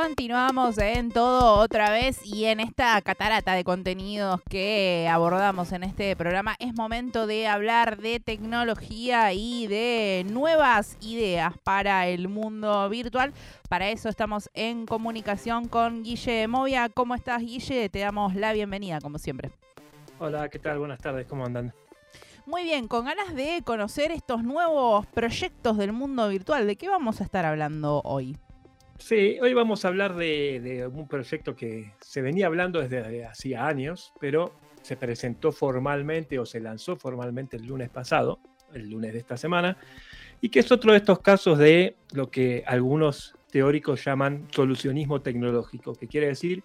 Continuamos en todo otra vez y en esta catarata de contenidos que abordamos en este programa es momento de hablar de tecnología y de nuevas ideas para el mundo virtual. Para eso estamos en comunicación con Guille Movia. ¿Cómo estás Guille? Te damos la bienvenida como siempre. Hola, ¿qué tal? Buenas tardes, ¿cómo andan? Muy bien, con ganas de conocer estos nuevos proyectos del mundo virtual, ¿de qué vamos a estar hablando hoy? Sí, hoy vamos a hablar de, un proyecto que se venía hablando desde hacía años, pero se presentó formalmente o se lanzó formalmente el lunes pasado, el lunes de esta semana, y que es otro de estos casos de lo que algunos teóricos llaman solucionismo tecnológico, que quiere decir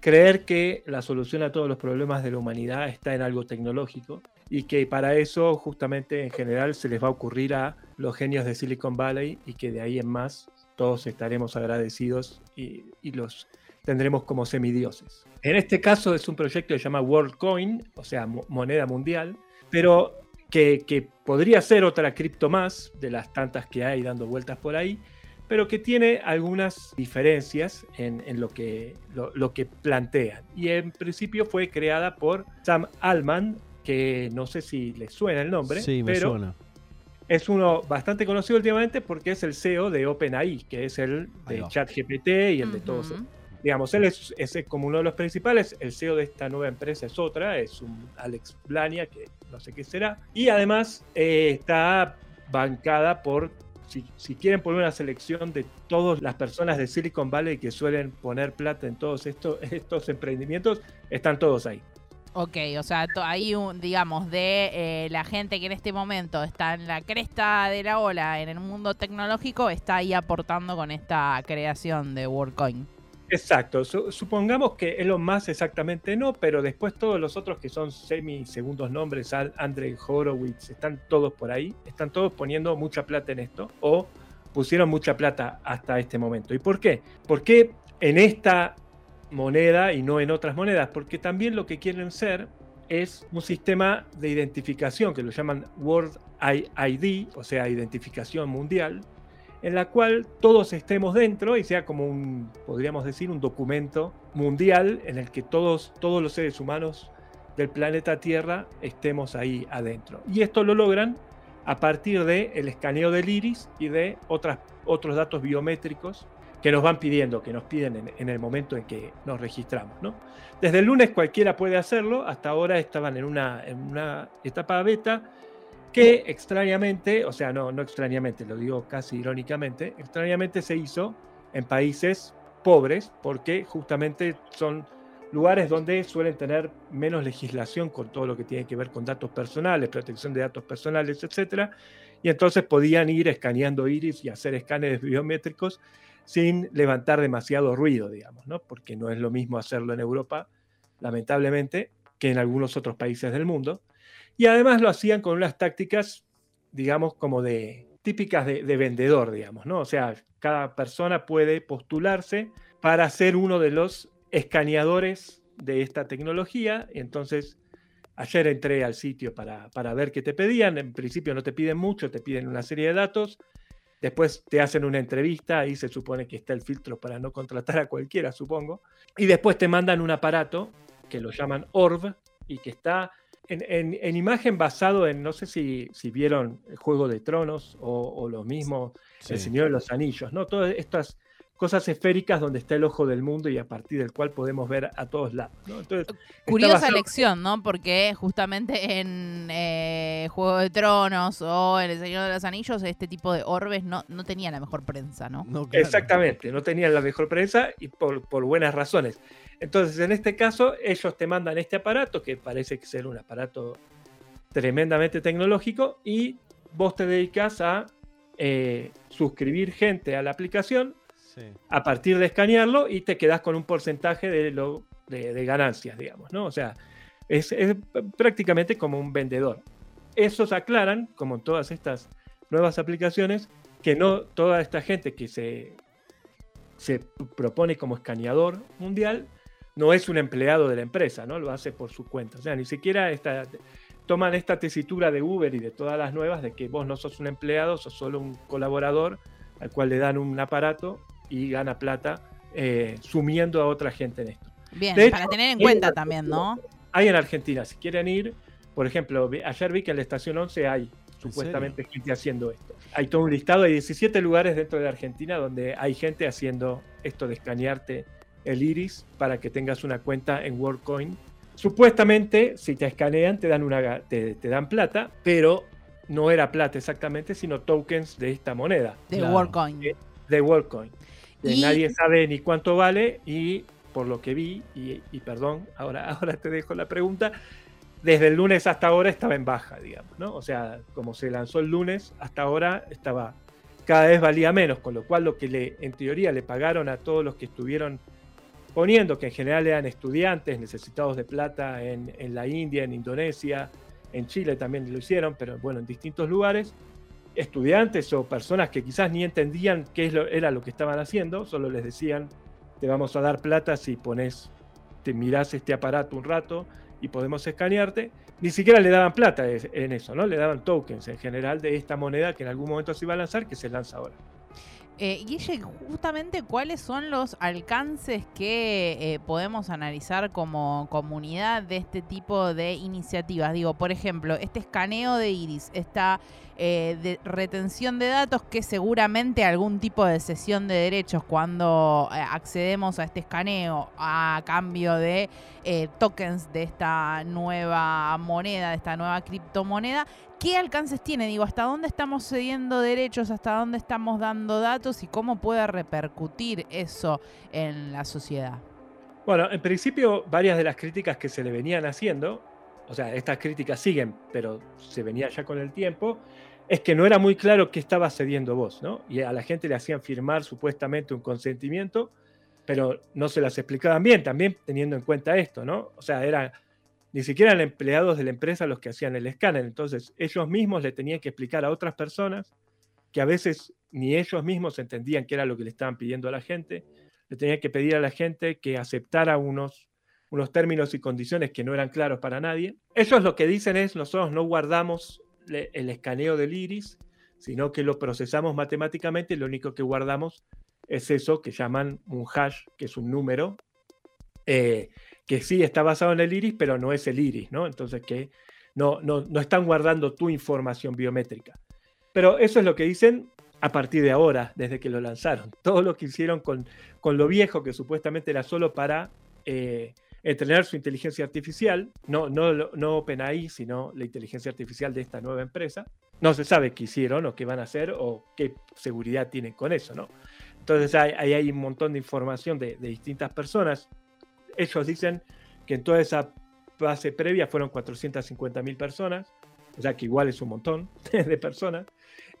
creer que la solución a todos los problemas de la humanidad está en algo tecnológico y que para eso justamente en general se les va a ocurrir a los genios de Silicon Valley y que de ahí en más todos estaremos agradecidos y, los tendremos como semidioses. En este caso es un proyecto que se llama WorldCoin, o sea, moneda mundial, pero que, podría ser otra cripto más de las tantas que hay dando vueltas por ahí, pero que tiene algunas diferencias en, lo, que, lo, que plantean. Y en principio fue creada por Sam Allman, que no sé si le suena el nombre, sí, me pero suena es uno bastante conocido últimamente porque es el CEO de OpenAI, que es el de ChatGPT y el de todos. Digamos, él es, como uno de los principales. El CEO de esta nueva empresa es otra, es un Alex Blania, que no sé qué será. Y además eh, está bancada por, si, si, quieren poner una selección de todas las personas de Silicon Valley que suelen poner plata en todos estos, estos emprendimientos, están todos ahí. Ok, o sea, hay un, digamos, de eh, la gente que en este momento está en la cresta de la ola en el mundo tecnológico, está ahí aportando con esta creación de WorldCoin. Exacto, supongamos que es lo más exactamente no, pero después todos los otros que son semi segundos nombres, Andre Horowitz, están todos por ahí, están todos poniendo mucha plata en esto o pusieron mucha plata hasta este momento. ¿Y por qué? Porque en esta moneda y no en otras monedas, porque también lo que quieren ser es un sistema de identificación que lo llaman World ID, o sea, identificación mundial, en la cual todos estemos dentro y sea como un, podríamos decir, un documento mundial en el que todos, todos los seres humanos del planeta Tierra estemos ahí adentro. Y esto lo logran a partir del el escaneo del iris y de otras, otros datos biométricos que nos van pidiendo, que nos piden en, el momento en que nos registramos. ¿no? Desde el lunes cualquiera puede hacerlo, hasta ahora estaban en una, en una etapa beta que extrañamente, o sea, no, no extrañamente, lo digo casi irónicamente, extrañamente se hizo en países pobres porque justamente son lugares donde suelen tener menos legislación con todo lo que tiene que ver con datos personales, protección de datos personales, etc. Y entonces podían ir escaneando iris y hacer escáneres biométricos sin levantar demasiado ruido, digamos, ¿no? Porque no es lo mismo hacerlo en Europa, lamentablemente, que en algunos otros países del mundo. Y además lo hacían con unas tácticas, digamos, como de típicas de, vendedor, digamos, ¿no? O sea, cada persona puede postularse para ser uno de los escaneadores de esta tecnología. Entonces, ayer entré al sitio para, para ver qué te pedían. En principio no te piden mucho, te piden una serie de datos Después te hacen una entrevista, ahí se supone que está el filtro para no contratar a cualquiera, supongo. Y después te mandan un aparato que lo llaman Orb y que está en, imagen basado en, no sé si, si vieron el Juego de Tronos o, lo mismo, El Señor de los Anillos, ¿no? Todas estas cosas esféricas donde está el ojo del mundo y a partir del cual podemos ver a todos lados. Curiosa lección, ¿no? Porque justamente en eh, Juego de Tronos o en El Señor de los Anillos este tipo de orbes no, no tenían la mejor prensa, ¿no? Exactamente, no tenían la mejor prensa y por, por buenas razones. Entonces, en este caso, ellos te mandan este aparato, que parece ser un aparato tremendamente tecnológico, y vos te dedicas a eh, suscribir gente a la aplicación a partir de escanearlo y te quedas con un porcentaje de, lo, de, ganancias, digamos, ¿no? O sea, es, prácticamente como un vendedor. Esos aclaran, como en todas estas nuevas aplicaciones, que no toda esta gente que se, se propone como escaneador mundial no es un empleado de la empresa, ¿no? Lo hace por su cuenta. O sea, ni siquiera esta, toman esta tesitura de Uber y de todas las nuevas de que vos no sos un empleado, sos solo un colaborador al cual le dan un aparato y gana plata eh, sumiendo a otra gente en esto. Bien, para tener en cuenta también, ¿no? Hay en Argentina, si quieren ir, por ejemplo, ayer vi que en la estación 11 hay supuestamente gente haciendo esto. Hay todo un listado, hay 17 lugares dentro de Argentina donde hay gente haciendo esto de escanearte el iris para que tengas una cuenta en WorldCoin. Supuestamente, si te escanean, te dan, una, te, dan plata, pero no era plata exactamente, sino tokens de esta moneda. De WorldCoin. De, WorldCoin. Nadie sabe ni cuánto vale y por lo que vi, y, y, perdón, ahora, ahora te dejo la pregunta, desde el lunes hasta ahora estaba en baja, digamos, ¿no? O sea, como se lanzó el lunes, hasta ahora estaba, cada vez valía menos, con lo cual lo que le, en teoría le pagaron a todos los que estuvieron poniendo, que en general eran estudiantes necesitados de plata en, la India, en Indonesia, en Chile también lo hicieron, pero bueno, en distintos lugares, estudiantes o personas que quizás ni entendían qué era lo que estaban haciendo, solo les decían, te vamos a dar plata si pones, te mirás este aparato un rato y podemos escanearte, ni siquiera le daban plata en eso, ¿no? Le daban tokens en general de esta moneda que en algún momento se iba a lanzar, que se lanza ahora. Eh, Guille, justamente cuáles son los alcances que eh, podemos analizar como comunidad de este tipo de iniciativas. Digo, por ejemplo, este escaneo de iris, esta eh, de retención de datos que seguramente algún tipo de cesión de derechos cuando eh, accedemos a este escaneo a cambio de tokens de esta nueva moneda, de esta nueva criptomoneda, ¿qué alcances tiene? Digo, ¿hasta dónde estamos cediendo derechos? ¿Hasta dónde estamos dando datos? ¿Y cómo puede repercutir eso en la sociedad? Bueno, en principio, varias de las críticas que se le venían haciendo, o sea, estas críticas siguen, pero se venía ya con el tiempo, es que no era muy claro qué estaba cediendo vos, ¿no? Y a la gente le hacían firmar supuestamente un consentimiento, pero no se las explicaban bien, también teniendo en cuenta esto, ¿no? O sea, era ni siquiera eran empleados de la empresa los que hacían el escáner. Entonces, ellos mismos le tenían que explicar a otras personas que a veces ni ellos mismos entendían qué era lo que le estaban pidiendo a la gente. Le tenían que pedir a la gente que aceptara unos, unos términos y condiciones que no eran claros para nadie. Ellos lo que dicen es, nosotros no guardamos el escaneo del iris, sino que lo procesamos matemáticamente y lo único que guardamos es eso que llaman un hash, que es un número, eh, que sí está basado en el iris, pero no es el iris, ¿no? Entonces que no, no, no están guardando tu información biométrica. Pero eso es lo que dicen a partir de ahora, desde que lo lanzaron. Todo lo que hicieron con, con lo viejo, que supuestamente era solo para eh, entrenar su inteligencia artificial, no, no, no OpenAI, sino la inteligencia artificial de esta nueva empresa. No se sabe qué hicieron o qué van a hacer o qué seguridad tienen con eso, ¿no? Entonces ahí hay, un montón de información de, de distintas personas ellos dicen que en toda esa base previa fueron 450.000 personas, o sea que igual es un montón de personas.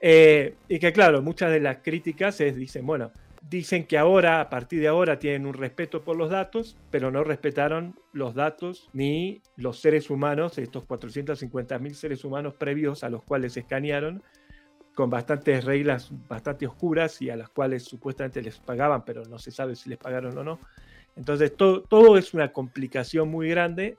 Eh, y que claro, muchas de las críticas es, dicen, bueno, dicen que ahora, a partir de ahora, tienen un respeto por los datos, pero no respetaron los datos ni los seres humanos, estos 450.000 seres humanos previos a los cuales escanearon, con bastantes reglas bastante oscuras y a las cuales supuestamente les pagaban, pero no se sabe si les pagaron o no. Entonces todo, todo es una complicación muy grande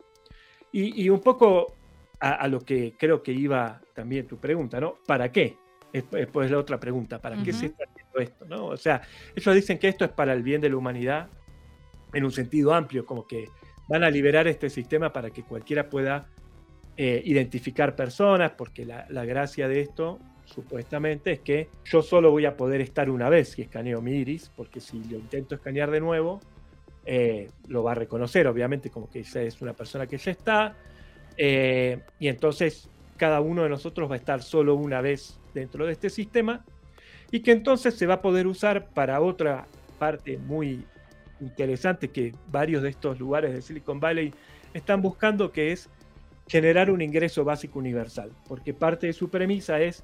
y, un poco a, lo que creo que iba también tu pregunta, ¿no? ¿Para qué? Es, pues la otra pregunta, ¿para qué se está haciendo esto? ¿no? O sea, ellos dicen que esto es para el bien de la humanidad en un sentido amplio, como que van a liberar este sistema para que cualquiera pueda eh, identificar personas, porque la, la, gracia de esto, supuestamente, es que yo solo voy a poder estar una vez si escaneo mi iris, porque si lo intento escanear de nuevo, eh, lo va a reconocer, obviamente, como que es una persona que ya está. Eh, y entonces cada uno de nosotros va a estar solo una vez dentro de este sistema y que entonces se va a poder usar para otra parte muy interesante que varios de estos lugares de Silicon Valley están buscando, que es generar un ingreso básico universal, porque parte de su premisa es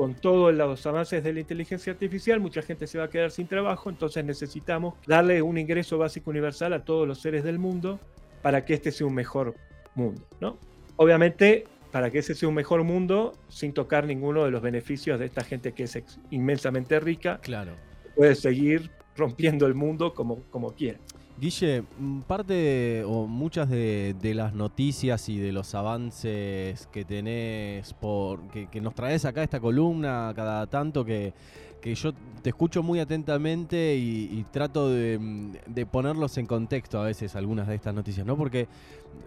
con todos los avances de la inteligencia artificial, mucha gente se va a quedar sin trabajo, entonces necesitamos darle un ingreso básico universal a todos los seres del mundo para que este sea un mejor mundo, ¿no? Obviamente, para que ese sea un mejor mundo, sin tocar ninguno de los beneficios de esta gente que es inmensamente rica, claro. puede seguir rompiendo el mundo como, como quiera. Guille, parte o muchas de, las noticias y de los avances que tenés, por, que, nos traes acá esta columna cada tanto que, yo te escucho muy atentamente y, trato mm, de, ponerlos en contexto a veces algunas de estas noticias, ¿no? Porque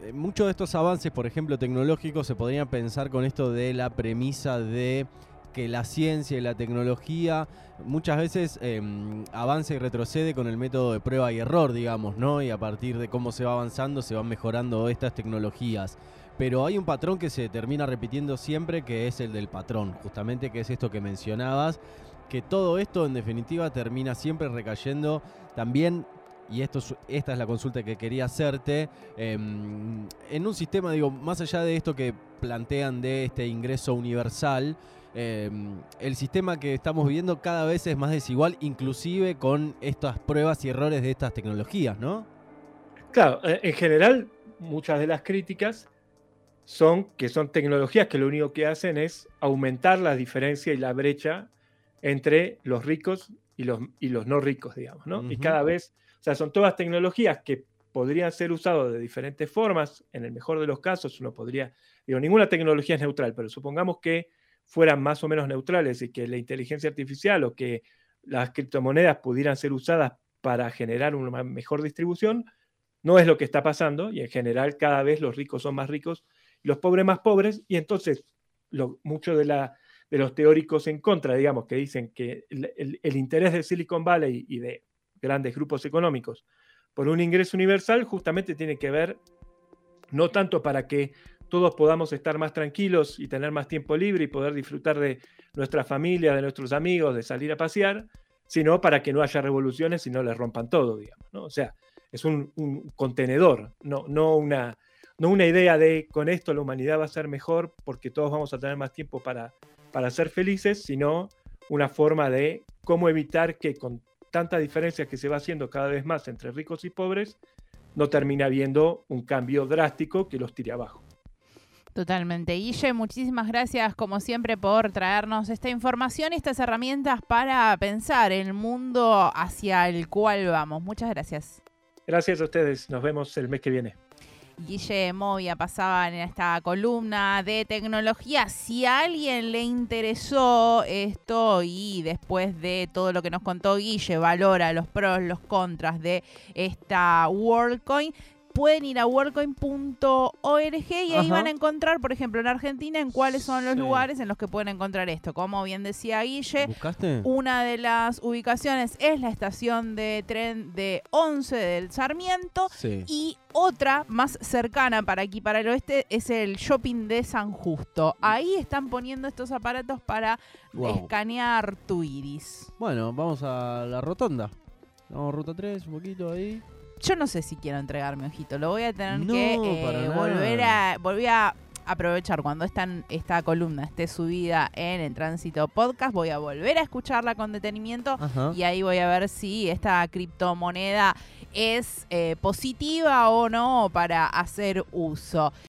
eh, muchos de estos avances, por ejemplo, tecnológicos, se podrían pensar con esto de la premisa de que la ciencia y la tecnología muchas veces em, avanza y retrocede con el método de prueba y error, digamos, ¿no? Y a partir de cómo se va avanzando se van mejorando estas tecnologías. Pero hay un patrón que se termina repitiendo siempre, que es el del patrón, justamente que es esto que mencionabas, que todo esto en definitiva termina siempre recayendo también y esto esta es la consulta que quería hacerte, em, en un sistema, digo, más allá de esto que plantean de este ingreso universal, Em, el sistema que estamos viviendo cada vez es más desigual, inclusive con estas pruebas y errores de estas tecnologías, ¿no? Claro, eh, en general, muchas de las críticas son que son tecnologías que lo único que hacen es aumentar la diferencia y la brecha entre los ricos y los, y los no ricos, digamos, ¿no? Y cada vez, o sea, son todas tecnologías que podrían ser usadas de diferentes formas. En el mejor de los casos, uno podría, digo, ninguna tecnología es neutral, pero supongamos que fueran más o menos neutrales y que la inteligencia artificial o que las criptomonedas pudieran ser usadas para generar una mejor distribución, no es lo que está pasando y en general cada vez los ricos son más ricos y los pobres más pobres y entonces muchos de, los teóricos en contra, digamos, que dicen que el interés de Silicon Valley y de grandes grupos económicos por un ingreso universal justamente tiene que ver no tanto para que todos podamos estar más tranquilos y tener más tiempo libre y poder disfrutar de nuestra familia, de nuestros amigos, de salir a pasear, sino para que no haya revoluciones y no les rompan todo, digamos. ¿no? O sea, es un, contenedor, no, no, una, no una idea de con esto la humanidad va a ser mejor porque todos vamos a tener más tiempo para, para ser felices, sino una forma de cómo evitar que con tanta diferencia que se va haciendo cada vez más entre ricos y pobres, no termine habiendo un cambio drástico que los tire abajo. Totalmente. Guille, muchísimas gracias como siempre por traernos esta información y estas herramientas para pensar el mundo hacia el cual vamos. Muchas gracias. Gracias a ustedes. Nos vemos el mes que viene. Guille Movia pasaba en esta columna de tecnología. Si a alguien le interesó esto y después de todo lo que nos contó Guille, valora los pros, los contras de esta WorldCoin, pueden ir a worldcoin.org y ahí van a encontrar, por ejemplo, en Argentina, en cuáles son los lugares en los que pueden encontrar esto. Como bien decía Guille, una de las ubicaciones es la estación de tren de 11 del Sarmiento y otra más cercana para aquí, para el oeste, es el shopping de San Justo. Ahí están poniendo estos aparatos para escanear tu iris. Bueno, vamos a la rotonda. Vamos, ruta 3, un poquito ahí. Yo no sé si quiero entregar mi ojito. Lo voy a tener que eh, volver a. Volví a aprovechar cuando esta, esta columna esté subida en el Tránsito Podcast, voy a volver a escucharla con detenimiento y ahí voy a ver si esta criptomoneda es eh, positiva o no para hacer uso.